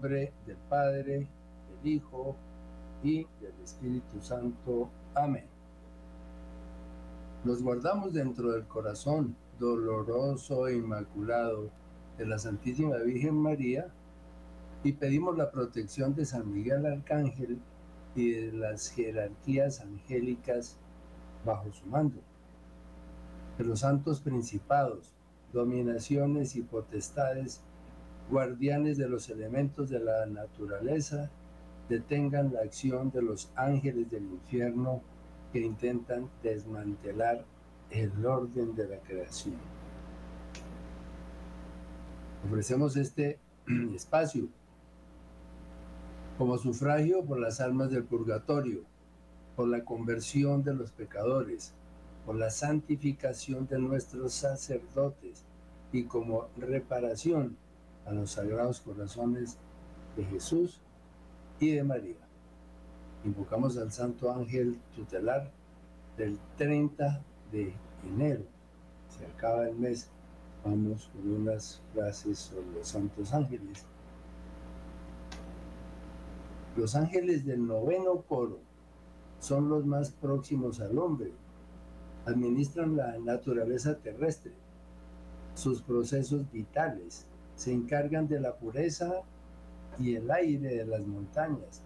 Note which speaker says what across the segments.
Speaker 1: del Padre, del Hijo y del Espíritu Santo. Amén. Nos guardamos dentro del corazón doloroso e inmaculado de la Santísima Virgen María y pedimos la protección de San Miguel Arcángel y de las jerarquías angélicas bajo su mando, de los santos principados, dominaciones y potestades, guardianes de los elementos de la naturaleza, detengan la acción de los ángeles del infierno que intentan desmantelar el orden de la creación. Ofrecemos este espacio como sufragio por las almas del purgatorio, por la conversión de los pecadores, por la santificación de nuestros sacerdotes y como reparación a los sagrados corazones de Jesús y de María. Invocamos al Santo Ángel tutelar del 30 de enero. Se acaba el mes. Vamos con unas frases sobre los santos ángeles. Los ángeles del noveno coro son los más próximos al hombre. Administran la naturaleza terrestre, sus procesos vitales, se encargan de la pureza y el aire de las montañas,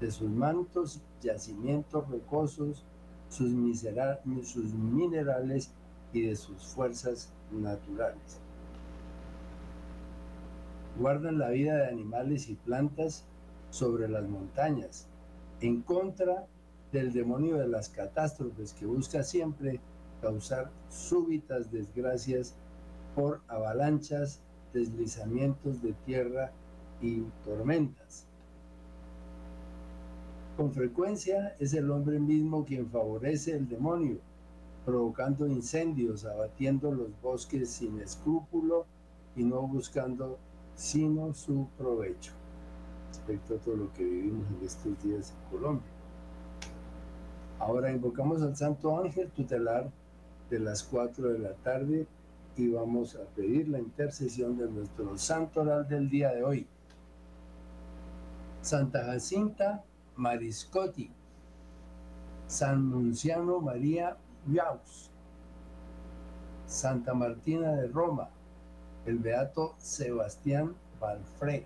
Speaker 1: de sus mantos, yacimientos rocosos, sus, sus minerales y de sus fuerzas naturales. Guardan la vida de animales y plantas sobre las montañas, en contra del demonio de las catástrofes que busca siempre causar súbitas desgracias por avalanchas, deslizamientos de tierra y tormentas. Con frecuencia es el hombre mismo quien favorece el demonio, provocando incendios, abatiendo los bosques sin escrúpulo y no buscando sino su provecho respecto a todo lo que vivimos en estos días en Colombia. Ahora invocamos al Santo Ángel tutelar de las 4 de la tarde y vamos a pedir la intercesión de nuestro santo oral del día de hoy. Santa Jacinta Mariscotti, San Munciano María Viaus, Santa Martina de Roma, el Beato Sebastián Balfré,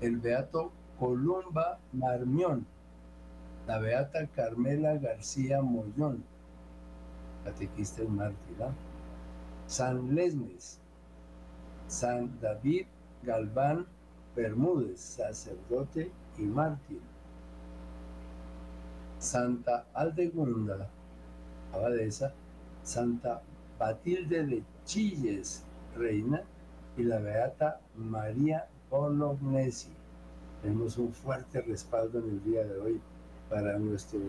Speaker 1: el Beato Columba Marmión, la Beata Carmela García Mollón, catequista y mártira, San Lesmes, San David Galván Bermúdez, sacerdote y mártir, Santa Aldegunda, abadesa, Santa Batilde de Chilles, reina, y la Beata María Bolognesi. Tenemos un fuerte respaldo en el día de hoy para nuestro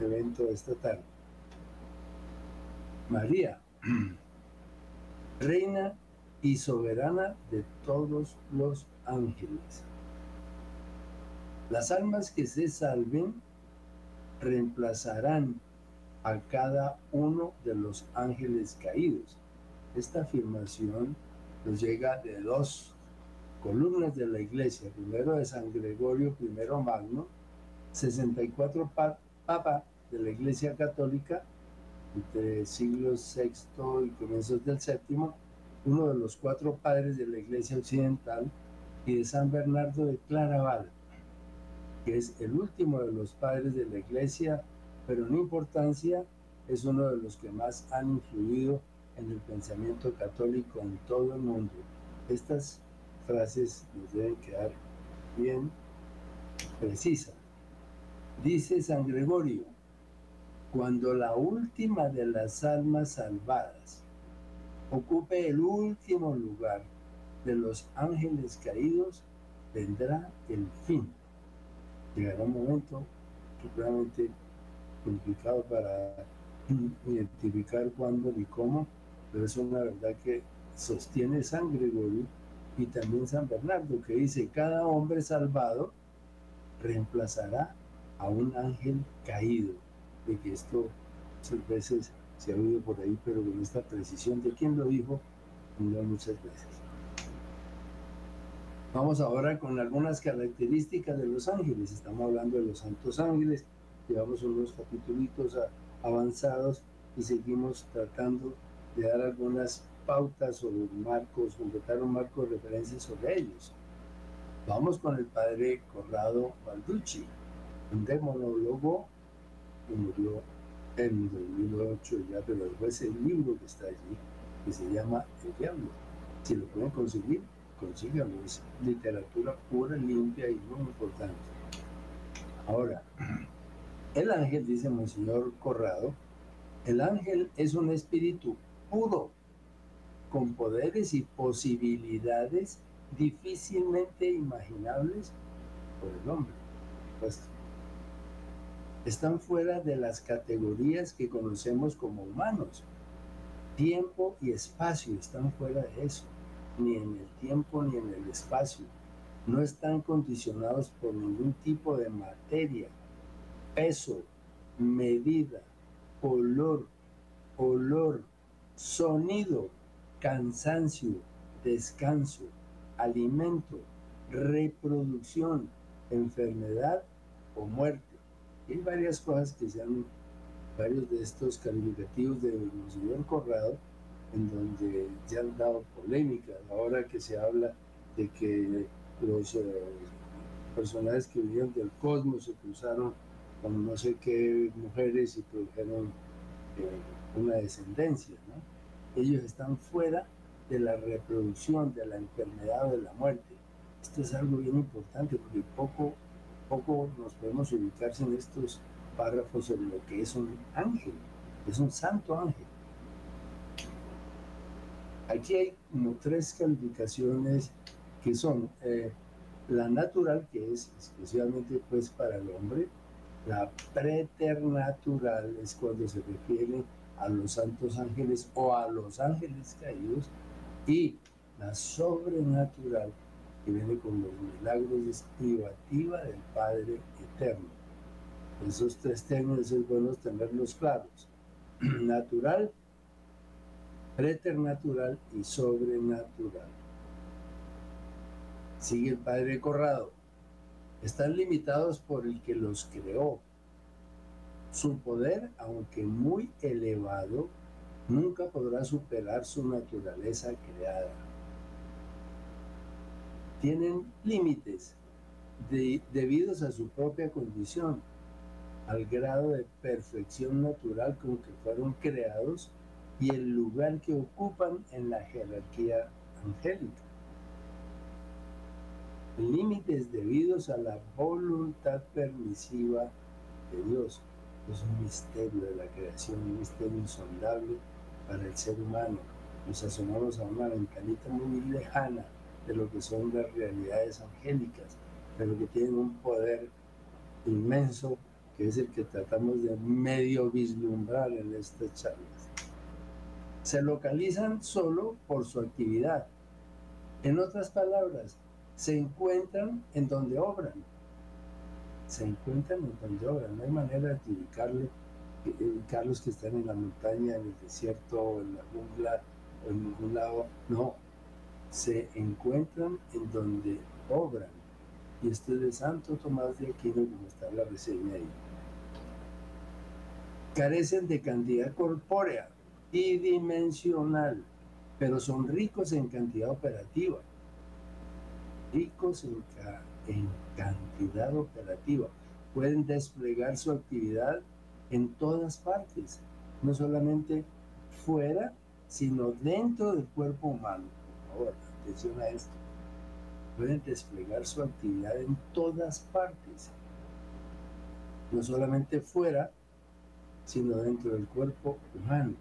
Speaker 1: evento esta tarde. María, reina y soberana de todos los ángeles. Las almas que se salven reemplazarán a cada uno de los ángeles caídos. Esta afirmación nos llega de dos columnas de la iglesia, primero de San Gregorio I Magno, 64 papa de la iglesia católica entre siglos VI y comienzos del VII, uno de los cuatro padres de la iglesia occidental, y de San Bernardo de Claraval, que es el último de los padres de la iglesia, pero en importancia es uno de los que más han influido en el pensamiento católico en todo el mundo. Estas frases nos deben quedar bien precisas. Dice San Gregorio, cuando la última de las almas salvadas ocupe el último lugar de los ángeles caídos, vendrá el fin. Llegará un momento realmente complicado para identificar cuándo y cómo, pero es una verdad que sostiene San Gregorio y también San Bernardo, que dice, cada hombre salvado reemplazará a un ángel caído, de que esto muchas veces se ha oído por ahí, pero con esta precisión de quién lo dijo, no muchas veces. Vamos ahora con algunas características de los ángeles. Estamos hablando de los santos ángeles. Llevamos unos capítulos avanzados y seguimos tratando de dar algunas pautas o marcos, completar un marco de referencia sobre ellos. Vamos con el padre Corrado Balducci, un demonólogo que murió en 2008 ya, pero después el libro que está allí, que se llama El Diablo. Si lo pueden conseguir, consíganlo. Es literatura pura, limpia y muy importante. Ahora, el ángel, dice Monseñor Corrado, el ángel es un espíritu puro, con poderes y posibilidades difícilmente imaginables por el hombre. Pues, están fuera de las categorías que conocemos como humanos. Tiempo y espacio están fuera de eso, ni en el tiempo ni en el espacio. No están condicionados por ningún tipo de materia, peso, medida, color, olor, sonido, cansancio, descanso, alimento, reproducción, enfermedad o muerte. Hay varias cosas que se han, varios de estos calificativos de Monseñor Corrado, en donde ya han dado polémica, ahora que se habla de que los eh, personajes que vivían del cosmos se cruzaron con no sé qué mujeres y produjeron eh, una descendencia. Ellos están fuera de la reproducción, de la enfermedad o de la muerte. Esto es algo bien importante porque poco, poco nos podemos ubicarse en estos párrafos sobre lo que es un ángel, es un santo ángel. Aquí hay como tres calificaciones que son eh, la natural, que es especialmente pues para el hombre, la preternatural es cuando se refiere a los santos ángeles o a los ángeles caídos y la sobrenatural que viene con los milagros es privativa del Padre Eterno. Esos tres términos es bueno tenerlos claros. Natural, preternatural y sobrenatural. Sigue el Padre Corrado. Están limitados por el que los creó, su poder, aunque muy elevado, nunca podrá superar su naturaleza creada. Tienen límites debidos a su propia condición, al grado de perfección natural con que fueron creados y el lugar que ocupan en la jerarquía angélica. Límites debidos a la voluntad permisiva de Dios es un misterio de la creación, un misterio insondable para el ser humano. Nos asomamos a una ventanita muy lejana de lo que son las realidades angélicas, pero que tienen un poder inmenso que es el que tratamos de medio vislumbrar en estas charlas. Se localizan solo por su actividad. En otras palabras, se encuentran en donde obran se encuentran en donde obran. No hay manera de ubicarle, ubicarlos que están en la montaña, en el desierto, en la jungla, o en ningún lado. No, se encuentran en donde obran. Y esto es de Santo Tomás de Aquino, como está la reseña ahí. Carecen de cantidad corpórea y dimensional, pero son ricos en cantidad operativa. Ricos en, en cantidad operativa. Pueden desplegar su actividad en todas partes, no solamente fuera, sino dentro del cuerpo humano. Por favor, atención a esto. Pueden desplegar su actividad en todas partes, no solamente fuera, sino dentro del cuerpo humano.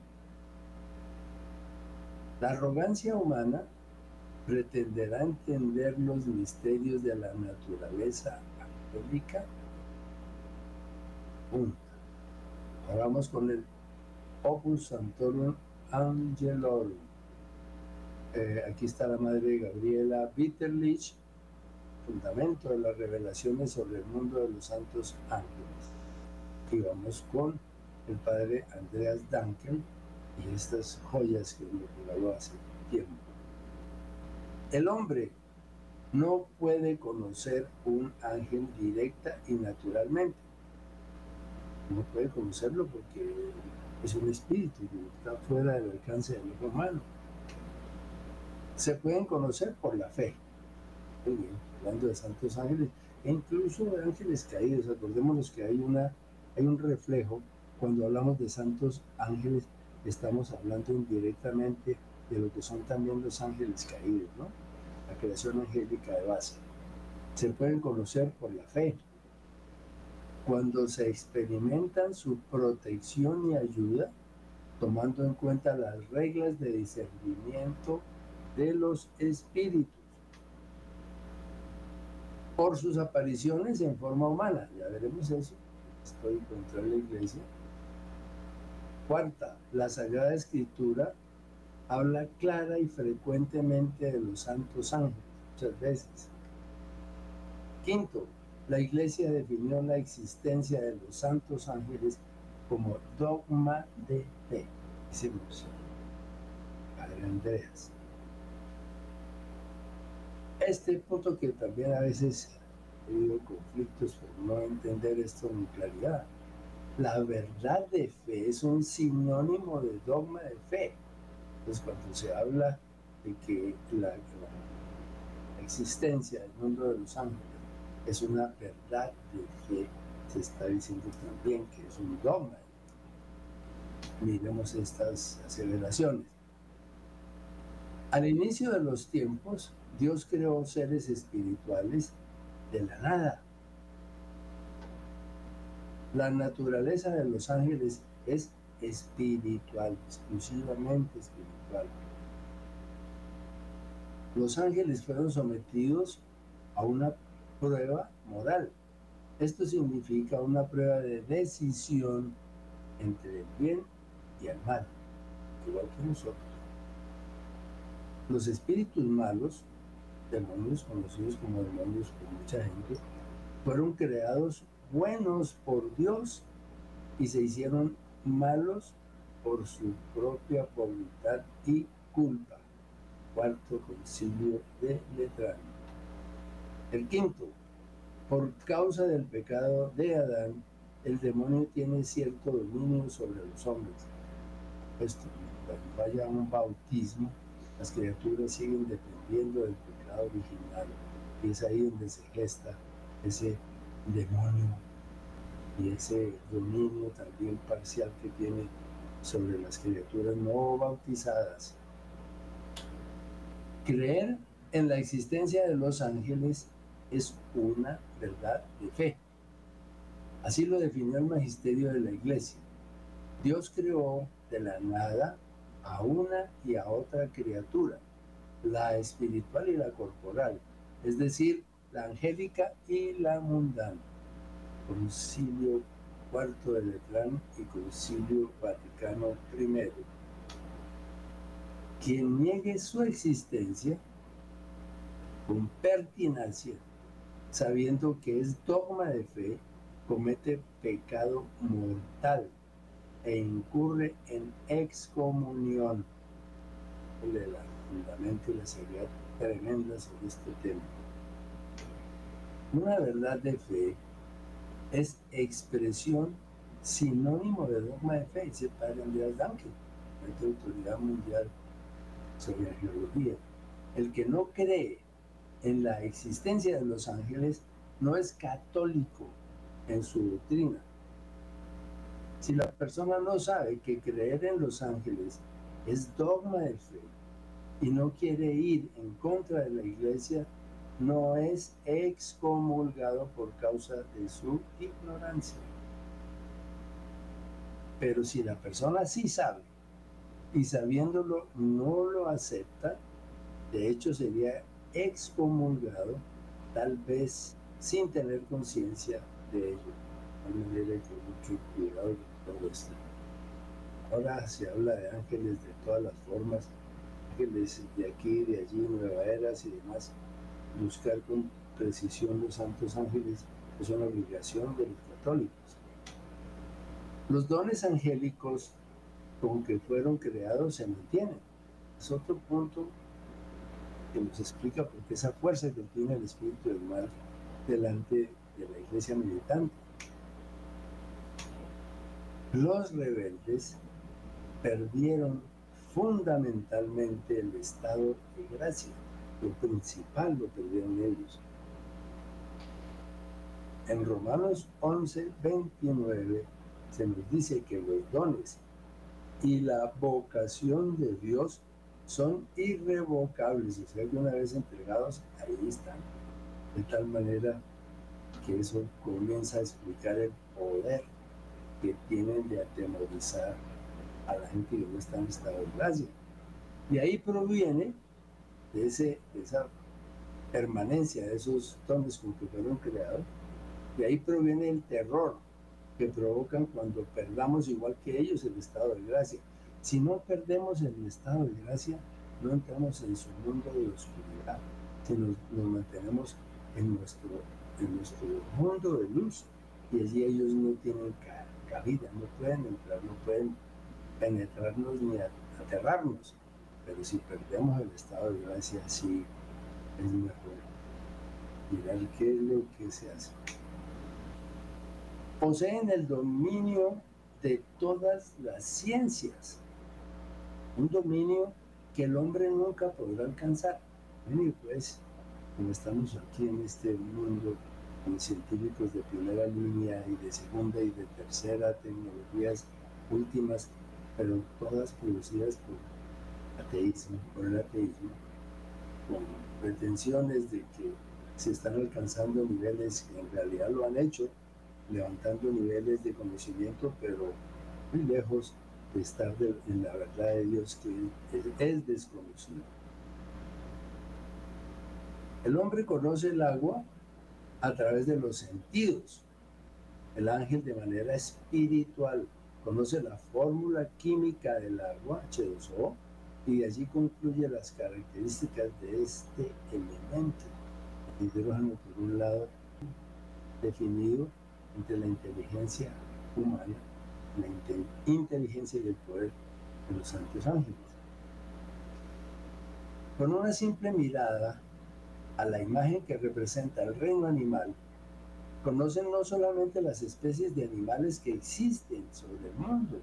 Speaker 1: La arrogancia humana pretenderá entender los misterios de la naturaleza angélica. Ahora vamos con el Opus Santorum Angelorum. Eh, aquí está la madre Gabriela Bitterlich, fundamento de las revelaciones sobre el mundo de los santos ángeles. Y vamos con el padre Andreas Dankel y estas joyas que nos regaló hace tiempo. El hombre no puede conocer un ángel directa y naturalmente. No puede conocerlo porque es un espíritu que está fuera del alcance del ojo humano. Se pueden conocer por la fe. Muy bien, hablando de santos ángeles, e incluso de ángeles caídos. Acordémonos que hay, una, hay un reflejo cuando hablamos de santos ángeles, estamos hablando indirectamente de lo que son también los ángeles caídos, ¿no? La creación angélica de base. Se pueden conocer por la fe. Cuando se experimentan su protección y ayuda, tomando en cuenta las reglas de discernimiento de los espíritus por sus apariciones en forma humana. Ya veremos eso. Estoy contra la iglesia. Cuarta, la Sagrada Escritura habla clara y frecuentemente de los santos ángeles, muchas veces. Quinto, la iglesia definió la existencia de los santos ángeles como dogma de fe. Padre Andreas este punto que también a veces he tenido conflictos por no entender esto en claridad. La verdad de fe es un sinónimo de dogma de fe. Entonces, cuando se habla de que la, existencia del mundo de los ángeles es una verdad de fe, se está diciendo también que es un dogma. Miremos estas aceleraciones. Al inicio de los tiempos, Dios creó seres espirituales de la nada. La naturaleza de los ángeles es espiritual, exclusivamente espiritual. Los ángeles fueron sometidos a una prueba moral. Esto significa una prueba de decisión entre el bien y el mal, igual que nosotros. Los espíritus malos demonios conocidos como demonios por mucha gente, fueron creados buenos por Dios y se hicieron malos por su propia voluntad y culpa. Cuarto concilio de Letrán. El quinto, por causa del pecado de Adán, el demonio tiene cierto dominio sobre los hombres. Esto, cuando vaya a un bautismo, las criaturas siguen dependiendo del original. Y es ahí donde se gesta ese demonio y ese dominio también parcial que tiene sobre las criaturas no bautizadas. Creer en la existencia de los ángeles es una verdad de fe. Así lo definió el magisterio de la iglesia. Dios creó de la nada a una y a otra criatura la espiritual y la corporal, es decir, la angélica y la mundana. Concilio cuarto de Letrán y Concilio Vaticano I. Quien niegue su existencia con pertinacia, sabiendo que es dogma de fe, comete pecado mortal e incurre en excomunión fundamento y la seguridad tremenda sobre este tema. Una verdad de fe es expresión sinónimo de dogma de fe, dice el padre Andrés Duncan, la autoridad mundial sobre la geología. El que no cree en la existencia de los ángeles no es católico en su doctrina. Si la persona no sabe que creer en los ángeles es dogma de fe, y no quiere ir en contra de la iglesia, no es excomulgado por causa de su ignorancia. Pero si la persona sí sabe y sabiéndolo no lo acepta, de hecho sería excomulgado, tal vez sin tener conciencia de ello. De manera con mucho cuidado todo. Ahora se habla de ángeles de todas las formas ángeles de aquí, de allí, Nueva Eras y demás, buscar con precisión los santos ángeles es una obligación de los católicos. Los dones angélicos con que fueron creados se mantienen. Es otro punto que nos explica por qué esa fuerza que tiene el espíritu del mal delante de la iglesia militante. Los rebeldes perdieron fundamentalmente el estado de gracia. Lo principal lo perdieron ellos. En Romanos 11, 29 se nos dice que los dones y la vocación de Dios son irrevocables, o sea que una vez entregados, ahí están. De tal manera que eso comienza a explicar el poder que tienen de atemorizar a la gente que no está en estado de gracia. Y ahí proviene ese, esa permanencia de esos dones con que fueron creados, de ahí proviene el terror que provocan cuando perdamos igual que ellos el estado de gracia. Si no perdemos el estado de gracia, no entramos en su mundo de oscuridad, sino nos, mantenemos en nuestro, en nuestro mundo de luz y allí ellos no tienen cabida, no pueden entrar, no pueden penetrarnos ni aterrarnos. Pero si perdemos el estado de gracia, sí es mejor mirar qué es lo que se hace. Poseen el dominio de todas las ciencias, un dominio que el hombre nunca podrá alcanzar. Y pues, como estamos aquí en este mundo con científicos de primera línea y de segunda y de tercera, tecnologías últimas, pero todas producidas por ateísmo, por el ateísmo, con pretensiones de que se están alcanzando niveles que en realidad lo han hecho, levantando niveles de conocimiento, pero muy lejos de estar en la verdad de Dios que es, es desconocido. El hombre conoce el agua a través de los sentidos, el ángel de manera espiritual, conoce la fórmula química del agua, H2O, y allí concluye las características de este elemento. El hidrógeno, por un lado, definido entre la inteligencia humana, la inteligencia y el poder de los santos ángeles. Con una simple mirada a la imagen que representa el reino animal, conocen no solamente las especies de animales que existen sobre el mundo,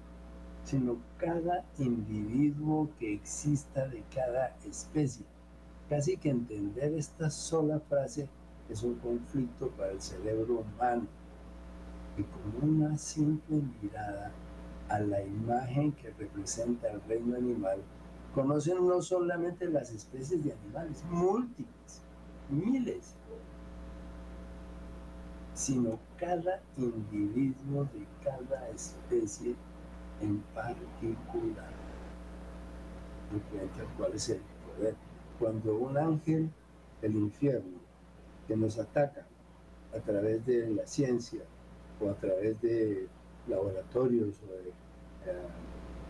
Speaker 1: sino cada individuo que exista de cada especie. Casi que entender esta sola frase es un conflicto para el cerebro humano, y con una simple mirada a la imagen que representa el reino animal, conocen no solamente las especies de animales, múltiples, miles, sino cada individuo de cada especie en particular. ¿Cuál es el poder? Cuando un ángel del infierno que nos ataca a través de la ciencia o a través de laboratorios o de eh,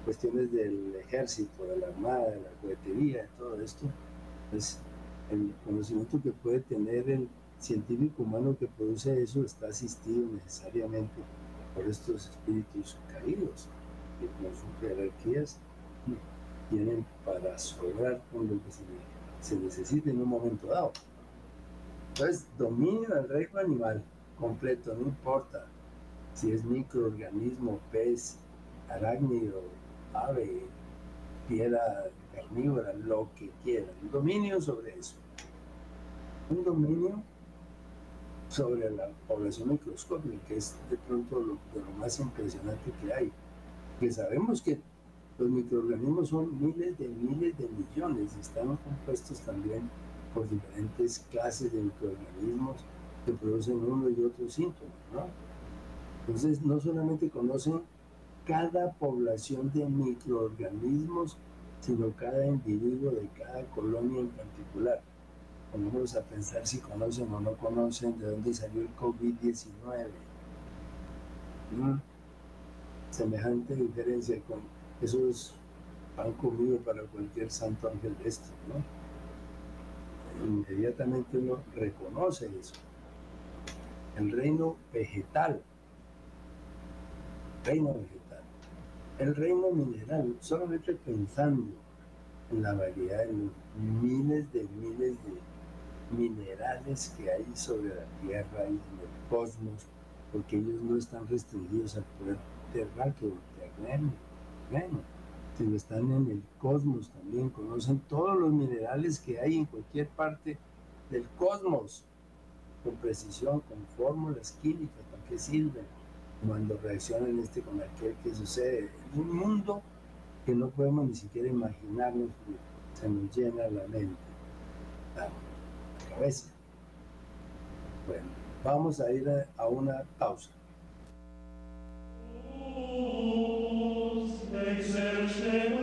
Speaker 1: cuestiones del ejército, de la armada, de la cohetería, de todo esto, es el conocimiento que puede tener el científico humano que produce eso está asistido necesariamente por estos espíritus caídos, que con sus jerarquías tienen para sobrar con lo que se, necesite en un momento dado. Entonces, dominio del reino animal completo, no importa si es microorganismo, pez, arácnido, ave, piedra carnívora, lo que quieran. Dominio sobre eso. Un dominio sobre la población microscópica, que es de pronto lo, más impresionante que hay. Que sabemos que los microorganismos son miles de miles de millones están compuestos también por diferentes clases de microorganismos que producen uno y otro síntoma. Entonces, no solamente conocen cada población de microorganismos, sino cada individuo de cada colonia en particular ponemos a pensar si conocen o no conocen de dónde salió el COVID-19. Semejante diferencia con esos pan comido para cualquier santo ángel de estos, ¿no? Inmediatamente uno reconoce eso. El reino vegetal. Reino vegetal. El reino mineral, solamente pensando en la variedad de los miles de miles de minerales que hay sobre la Tierra y en el cosmos, porque ellos no están restringidos al poder terráqueo, terreno, terreno, sino están en el cosmos también, conocen todos los minerales que hay en cualquier parte del cosmos, con precisión, con fórmulas químicas, para qué sirven, cuando reaccionan este con aquel que sucede. Es un mundo que no podemos ni siquiera imaginarnos, se nos llena la mente, la cabeza. Bueno, vamos a ir a, una pausa. santos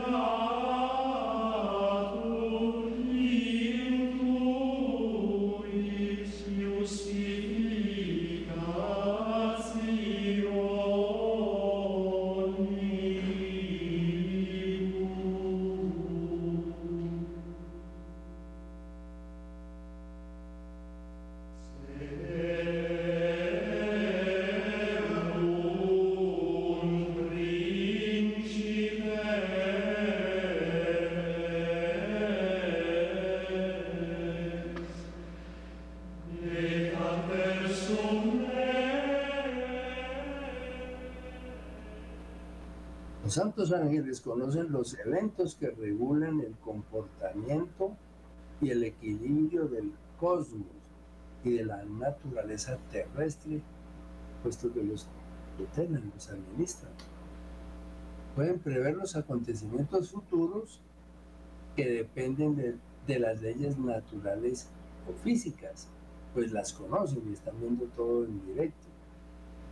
Speaker 1: ángeles conocen los eventos que regulan el comportamiento y el equilibrio del cosmos y de la naturaleza terrestre, puesto que los detenen, los administran. Pueden prever los acontecimientos futuros que dependen de, de las leyes naturales o físicas, pues las conocen y están viendo todo en directo,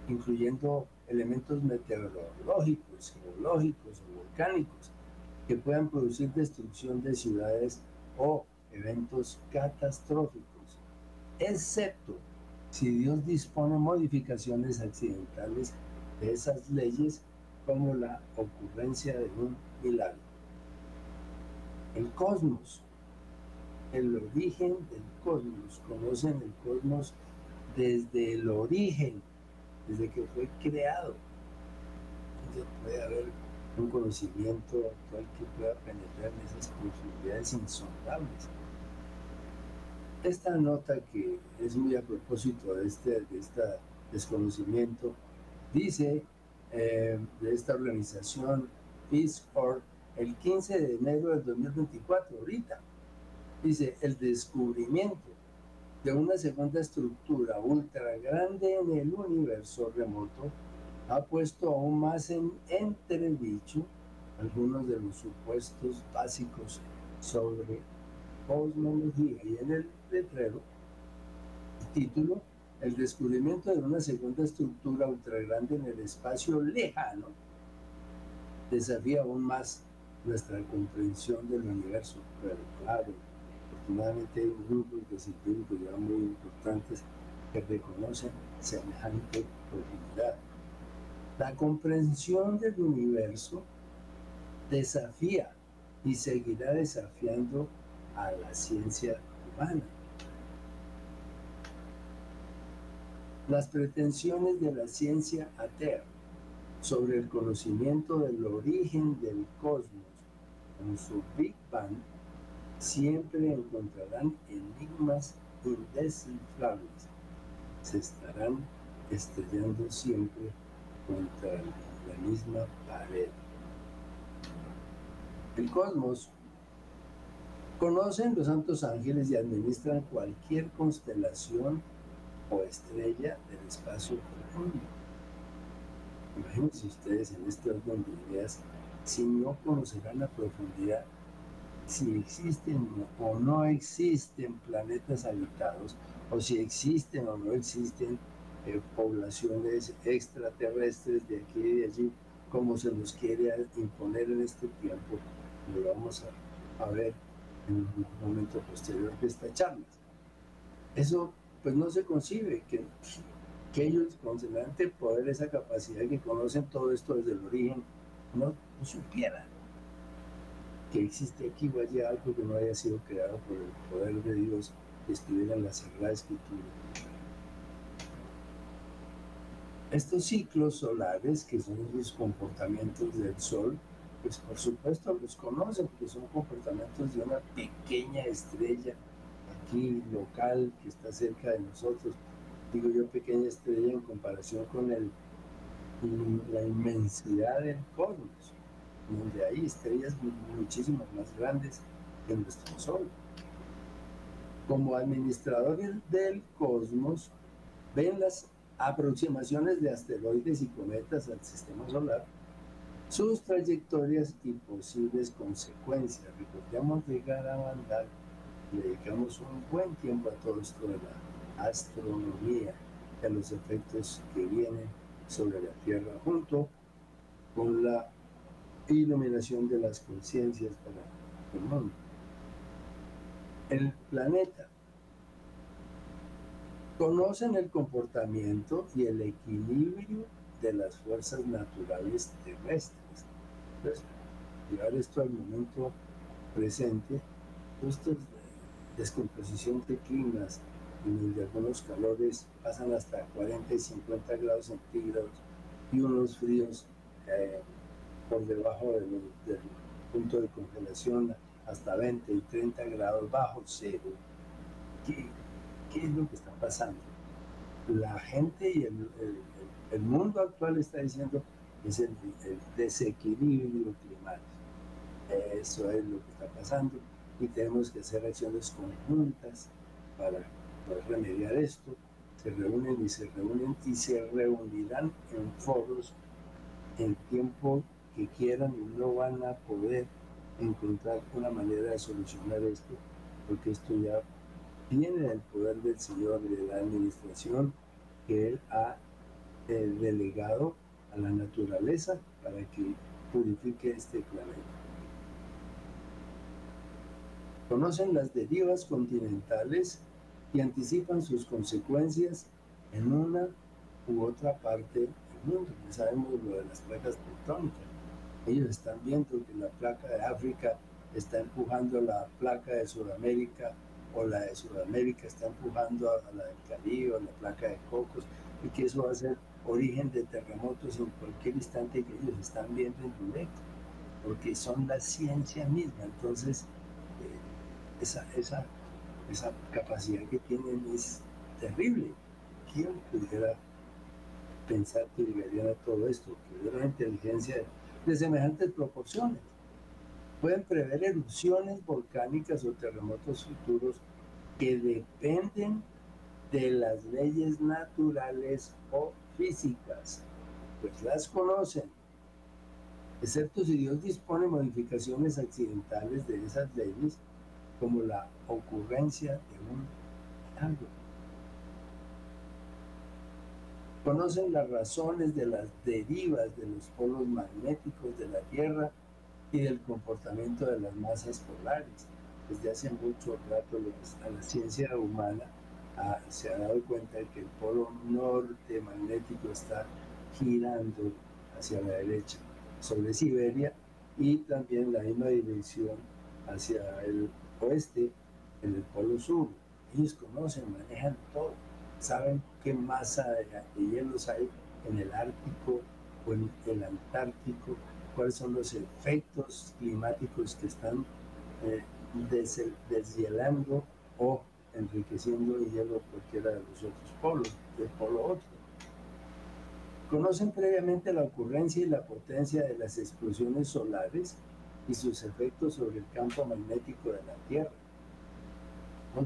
Speaker 1: incluyendo elementos meteorológicos, geológicos o volcánicos que puedan producir destrucción de ciudades o eventos catastróficos, excepto si Dios dispone modificaciones accidentales de esas leyes como la ocurrencia de un milagro. El cosmos, el origen del cosmos, conocen el cosmos desde el origen desde que fue creado. Entonces puede haber un conocimiento actual que pueda penetrar en esas posibilidades insondables. Esta nota que es muy a propósito de este, de este desconocimiento, dice eh, de esta organización Peace Corps el 15 de enero del 2024, ahorita, dice el descubrimiento de una segunda estructura ultra grande en el universo remoto ha puesto aún más en entredicho algunos de los supuestos básicos sobre cosmología. Y en el letrero el título el descubrimiento de una segunda estructura ultra grande en el espacio lejano desafía aún más nuestra comprensión del universo. Pero claro afortunadamente hay grupos de científicos ya muy importantes que reconocen semejante profundidad. La comprensión del universo desafía y seguirá desafiando a la ciencia humana. Las pretensiones de la ciencia atea sobre el conocimiento del origen del cosmos con su Big Bang siempre encontrarán enigmas indescifrables. Se estarán estrellando siempre contra la misma pared. El cosmos conocen los santos ángeles y administran cualquier constelación o estrella del espacio profundo. Imagínense ustedes en este orden de ideas si no conocerán la profundidad si existen o no existen planetas habitados, o si existen o no existen eh, poblaciones extraterrestres de aquí y de allí, como se nos quiere imponer en este tiempo, lo vamos a, ver en un momento posterior de esta charla. Eso pues no se concibe, que, que ellos con semejante poder, esa capacidad que conocen todo esto desde el origen, no, no supieran que existe aquí o allá algo que no haya sido creado por el poder de Dios que estuviera en la Sagrada Escritura. Estos ciclos solares, que son los comportamientos del Sol, pues por supuesto los conocen, porque son comportamientos de una pequeña estrella aquí local que está cerca de nosotros. Digo yo pequeña estrella en comparación con el, la inmensidad del cosmos, donde hay estrellas muchísimo más grandes que nuestro Sol. Como administradores del cosmos, ven las aproximaciones de asteroides y cometas al sistema solar, sus trayectorias y posibles consecuencias. Recordemos llegar a mandar, dedicamos un buen tiempo a todo esto de la astronomía, y a los efectos que vienen sobre la Tierra, junto con la iluminación de las conciencias para el mundo. El planeta conocen el comportamiento y el equilibrio de las fuerzas naturales terrestres. Entonces, llevar esto al momento presente, esto es descomposición de climas, en donde algunos calores pasan hasta 40 y 50 grados centígrados y unos fríos eh, por debajo del, punto de congelación hasta 20 y 30 grados bajo cero. ¿Qué, es lo que está pasando? La gente y el, el, mundo actual está diciendo es el, desequilibrio climático. Eso es lo que está pasando y tenemos que hacer acciones conjuntas para, para remediar esto. Se reúnen y se reúnen y se reunirán en foros en tiempo que quieran y no van a poder encontrar una manera de solucionar esto, porque esto ya viene del poder del Señor y de la administración que Él ha eh, delegado a la naturaleza para que purifique este planeta. Conocen las derivas continentales y anticipan sus consecuencias en una u otra parte del mundo. Ya sabemos lo de las placas tectónicas. Ellos están viendo que la placa de África está empujando la placa de Sudamérica o la de Sudamérica está empujando a la del Caribe o la placa de Cocos y que eso va a ser origen de terremotos en cualquier instante que ellos están viendo en directo, porque son la ciencia misma. Entonces, eh, esa, esa, esa capacidad que tienen es terrible. ¿Quién pudiera pensar que llegarían a todo esto? Que hubiera una inteligencia de semejantes proporciones pueden prever erupciones volcánicas o terremotos futuros que dependen de las leyes naturales o físicas, pues las conocen, excepto si Dios dispone modificaciones accidentales de esas leyes, como la ocurrencia de un algo. Conocen las razones de las derivas de los polos magnéticos de la Tierra y del comportamiento de las masas polares. Desde hace mucho rato la ciencia humana se ha dado cuenta de que el polo norte magnético está girando hacia la derecha sobre Siberia y también la misma dirección hacia el oeste en el polo sur. Ellos conocen, manejan todo, saben qué masa de, hielos hay en el Ártico o en el Antártico, cuáles son los efectos climáticos que están eh, deshielando o enriqueciendo el hielo cualquiera de los otros polos, del polo otro. Conocen previamente la ocurrencia y la potencia de las explosiones solares y sus efectos sobre el campo magnético de la Tierra.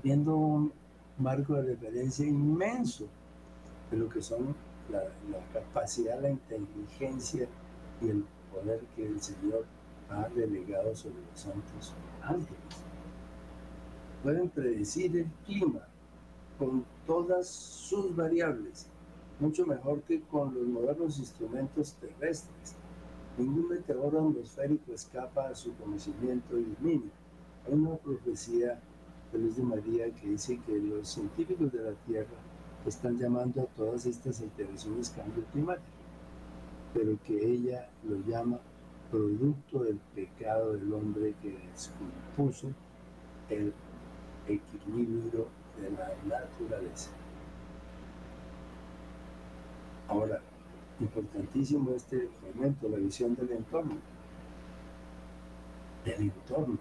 Speaker 1: Viendo un marco de referencia inmenso de lo que son la, capacidad, la inteligencia y el poder que el Señor ha delegado sobre los santos ángeles. Pueden predecir el clima con todas sus variables, mucho mejor que con los modernos instrumentos terrestres. Ningún meteoro atmosférico escapa a su conocimiento y dominio. Hay una profecía de Luis de María que dice que los científicos de la Tierra están llamando a todas estas alteraciones cambio climático pero que ella lo llama producto del pecado del hombre que descompuso el equilibrio de la naturaleza. Ahora, importantísimo este momento, la visión del entorno. del entorno.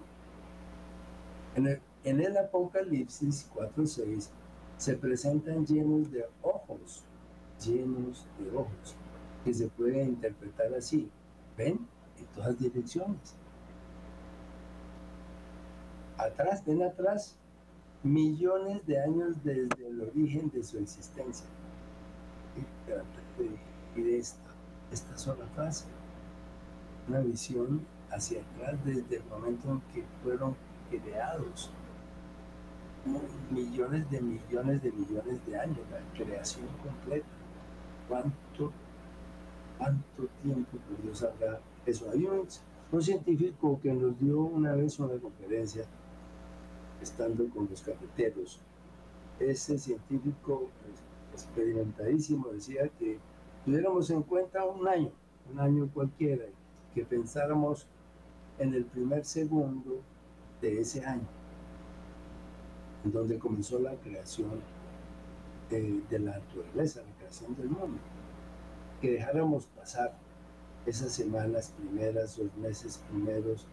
Speaker 1: En el, en el Apocalipsis 4.6 se presentan llenos de ojos, llenos de ojos, que se puede interpretar así. ¿Ven? En todas direcciones. Atrás, ven atrás, millones de años desde el origen de su existencia. Y de esta, esta sola frase, una visión hacia atrás desde el momento en que fueron creados millones de millones de millones de años, la creación completa. ¿Cuánto, cuánto tiempo por Dios habrá eso? Hay un, un científico que nos dio una vez una conferencia estando con los cafeteros. Ese científico experimentadísimo decía que tuviéramos en cuenta un año, un año cualquiera, que pensáramos en el primer segundo de ese año, donde comenzó la creación de, de la naturaleza, la creación del mundo. Que dejáramos pasar esas semanas primeras, los meses primeros,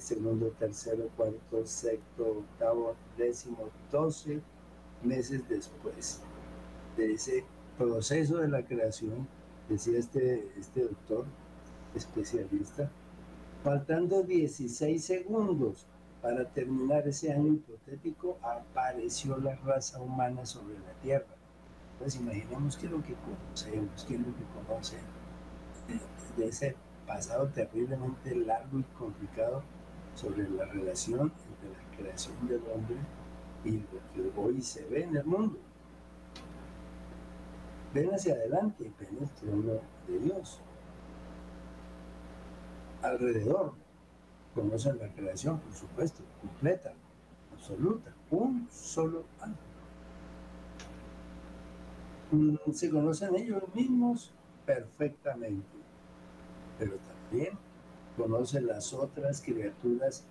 Speaker 1: segundo, tercero, cuarto, sexto, octavo, décimo, doce meses después de ese proceso de la creación, decía este, este doctor especialista, faltando 16 segundos para terminar ese año hipotético, apareció la raza humana sobre la Tierra. Entonces imaginemos qué es lo que conocemos, qué es lo que conocen de ese pasado terriblemente largo y complicado sobre la relación entre la creación del hombre y lo que hoy se ve en el mundo. Ven hacia adelante, ven el trono de Dios. Alrededor conocen la creación, por supuesto, completa, absoluta, un solo ángel. Mm, se conocen ellos mismos perfectamente pero también conoce las otras criaturas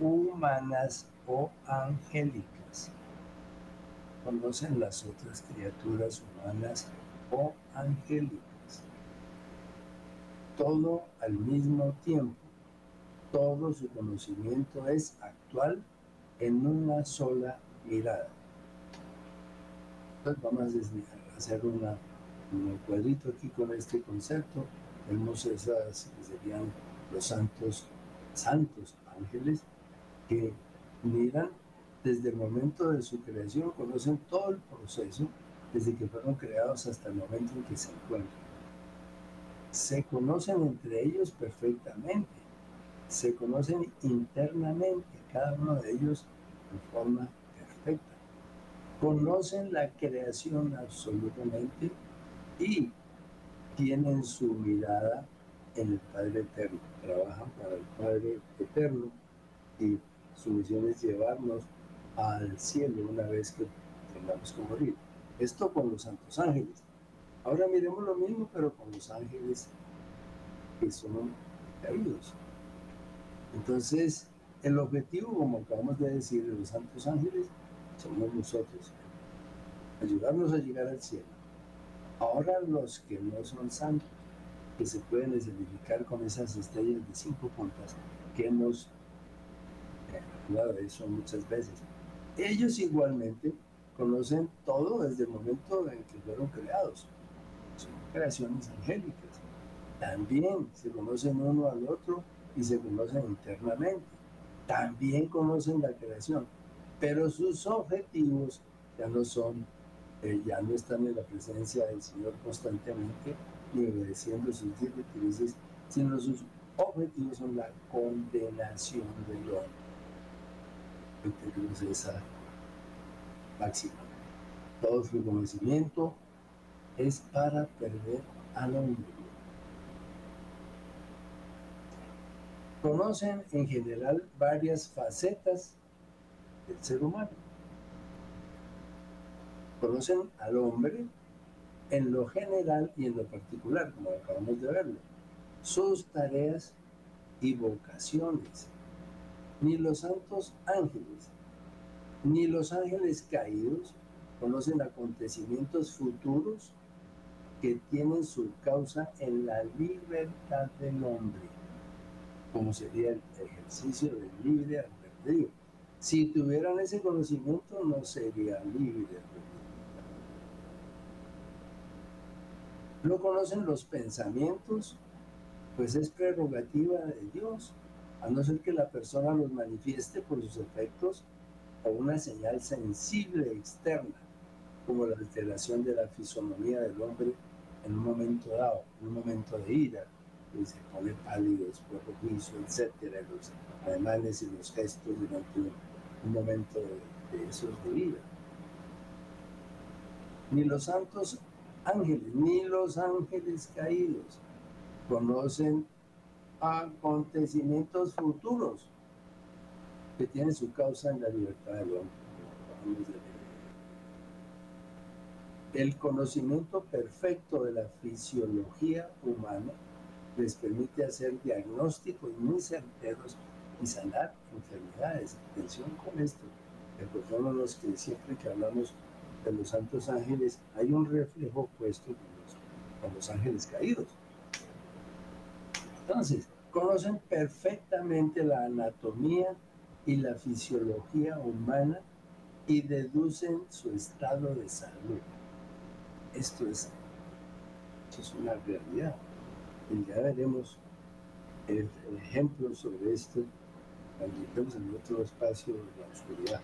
Speaker 1: humanas o angélicas. Conocen las otras criaturas humanas o angélicas. Todo al mismo tiempo. Todo su conocimiento es actual en una sola mirada. Entonces vamos a hacer un cuadrito aquí con este concepto Vemos esas que serían los santos, santos ángeles que miran desde el momento de su creación, conocen todo el proceso desde que fueron creados hasta el momento en que se encuentran. Se conocen entre ellos perfectamente, se conocen internamente, cada uno de ellos de forma perfecta. Conocen la creación absolutamente y tienen su mirada en el Padre Eterno, trabajan para el Padre Eterno y su misión es llevarnos al cielo una vez que tengamos que morir. Esto con los santos ángeles. Ahora miremos lo mismo, pero con los ángeles que son caídos. Entonces, el objetivo, como acabamos de decir, de los santos ángeles, somos nosotros. Ayudarnos a llegar al cielo. Ahora los que no son santos, que se pueden identificar con esas estrellas de cinco puntas, que hemos hablado de eso muchas veces, ellos igualmente conocen todo desde el momento en que fueron creados. Son creaciones angélicas. También se conocen uno al otro y se conocen internamente. También conocen la creación, pero sus objetivos ya no son ya no están en la presencia del Señor constantemente ni obedeciendo sus directrices, sino sus objetivos son la condenación del hombre. Entendemos esa máxima. Todo su conocimiento es para perder al hombre. Conocen en general varias facetas del ser humano conocen al hombre en lo general y en lo particular, como acabamos de verlo, sus tareas y vocaciones. Ni los santos ángeles, ni los ángeles caídos conocen acontecimientos futuros que tienen su causa en la libertad del hombre. Como sería el ejercicio del libre albedrío. Si tuvieran ese conocimiento, no sería libre albedrío. No conocen los pensamientos, pues es prerrogativa de Dios, a no ser que la persona los manifieste por sus efectos o una señal sensible externa, como la alteración de la fisonomía del hombre en un momento dado, en un momento de ira, que se pone pálido, después rojizo, etcétera, los ademanes y los gestos durante un, momento de, esos de ira. Ni los santos ángeles, ni los ángeles caídos conocen acontecimientos futuros que tienen su causa en la libertad del hombre. El conocimiento perfecto de la fisiología humana les permite hacer diagnósticos muy certeros y sanar enfermedades. Atención con esto. Recordémonos que siempre que hablamos de los santos ángeles hay un reflejo puesto con los ángeles caídos. Entonces, conocen perfectamente la anatomía y la fisiología humana y deducen su estado de salud. Esto es, es una realidad. Y ya veremos el, ejemplo sobre esto cuando estemos en otro espacio de la oscuridad.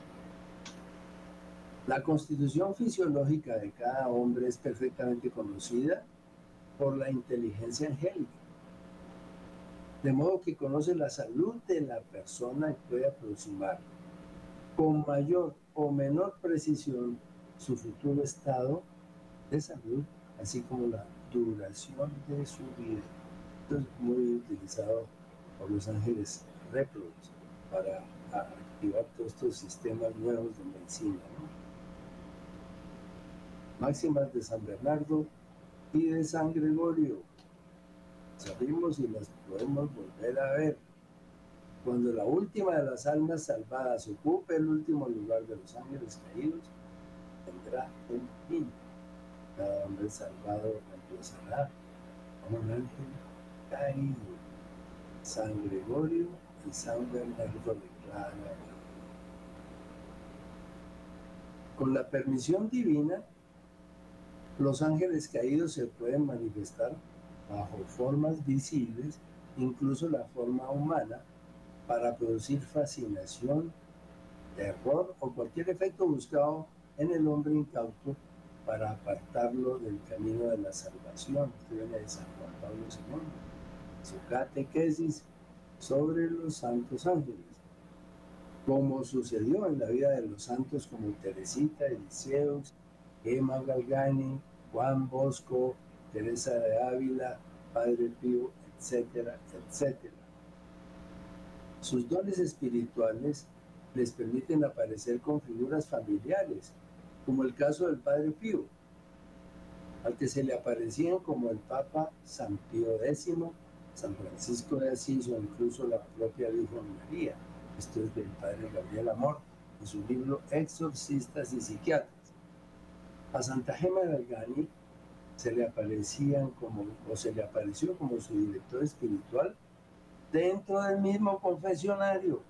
Speaker 1: La constitución fisiológica de cada hombre es perfectamente conocida por la inteligencia angélica de modo que conoce la salud de la persona y puede aproximar con mayor o menor precisión su futuro estado de salud, así como la duración de su vida. Esto es muy utilizado por los ángeles réprobos para activar todos estos sistemas nuevos de medicina. Máximas de San Bernardo y de San Gregorio sabemos y las podemos volver a ver. Cuando la última de las almas salvadas ocupe el último lugar de los ángeles caídos, tendrá un fin. Cada hombre salvado a un ángel caído. San Gregorio y San Bernardo declaran. Con la permisión divina, los ángeles caídos se pueden manifestar bajo formas visibles, incluso la forma humana, para producir fascinación, terror o cualquier efecto buscado en el hombre incauto para apartarlo del camino de la salvación. Esto viene de San Juan Pablo II, su catequesis sobre los santos ángeles. Como sucedió en la vida de los santos como Teresita, Eliseus, Emma Galgani, Juan Bosco, Teresa de Ávila, Padre Pío, etcétera, etcétera. Sus dones espirituales les permiten aparecer con figuras familiares, como el caso del Padre Pío, al que se le aparecían como el Papa San Pío X, San Francisco de Asís o incluso la propia Virgen María. Esto es del Padre Gabriel Amor, en su libro Exorcistas y Psiquiatras. A Santa Gema Galgani se le aparecían como, o se le apareció como su director espiritual dentro del mismo confesionario,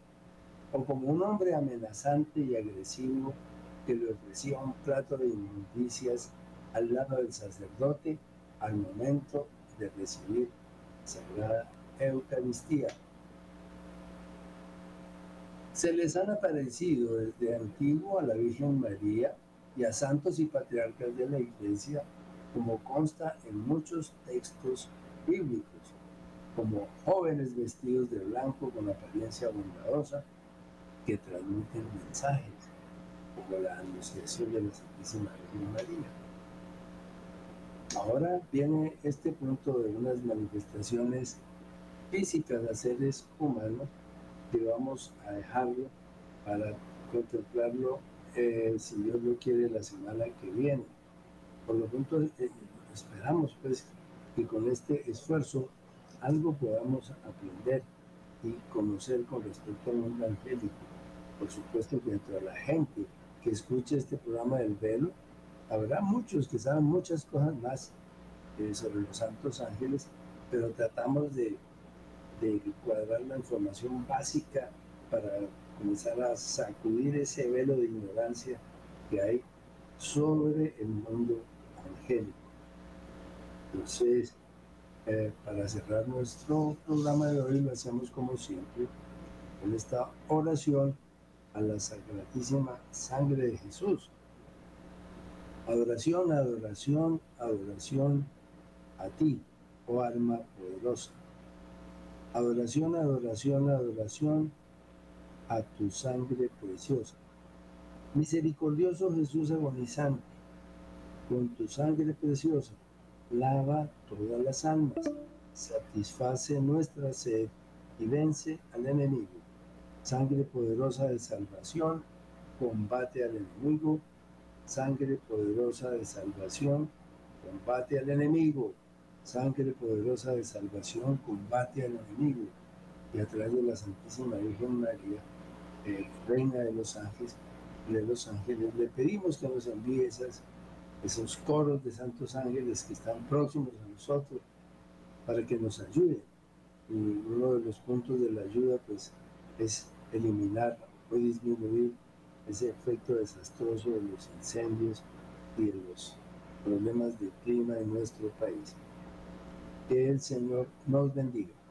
Speaker 1: o como un hombre amenazante y agresivo que le ofrecía un plato de inmundicias al lado del sacerdote al momento de recibir la Sagrada Eucaristía. Se les han aparecido desde antiguo a la Virgen María y a santos y patriarcas de la Iglesia como consta en muchos textos bíblicos, como jóvenes vestidos de blanco con apariencia bondadosa que transmiten mensajes, como la anunciación de la Santísima Virgen María. Ahora viene este punto de unas manifestaciones físicas de seres humanos que vamos a dejarlo para contemplarlo, eh, si Dios lo quiere, la semana que viene. Por lo tanto, eh, esperamos pues que con este esfuerzo algo podamos aprender y conocer con respecto al mundo angélico. Por supuesto que entre la gente que escuche este programa del velo, habrá muchos que saben muchas cosas más eh, sobre los santos ángeles, pero tratamos de, de cuadrar la información básica para comenzar a sacudir ese velo de ignorancia que hay sobre el mundo angélico. Entonces, eh, para cerrar nuestro programa de hoy, lo hacemos como siempre, con esta oración a la Sacratísima Sangre de Jesús. Adoración, adoración, adoración a ti, oh alma poderosa. Adoración, adoración, adoración a tu sangre preciosa. Misericordioso Jesús agonizante, con tu sangre preciosa, lava todas las almas, satisface nuestra sed y vence al enemigo. Sangre poderosa de salvación, combate al enemigo sangre poderosa de salvación, combate al enemigo, sangre poderosa de salvación, combate al enemigo. Y a través de la Santísima Virgen María, Reina de los Ángeles, de los ángeles, le pedimos que nos envíe esas, esos coros de santos ángeles que están próximos a nosotros para que nos ayuden. Y uno de los puntos de la ayuda pues es eliminar o disminuir ese efecto desastroso de los incendios y de los problemas de clima en nuestro país. Que el Señor nos bendiga.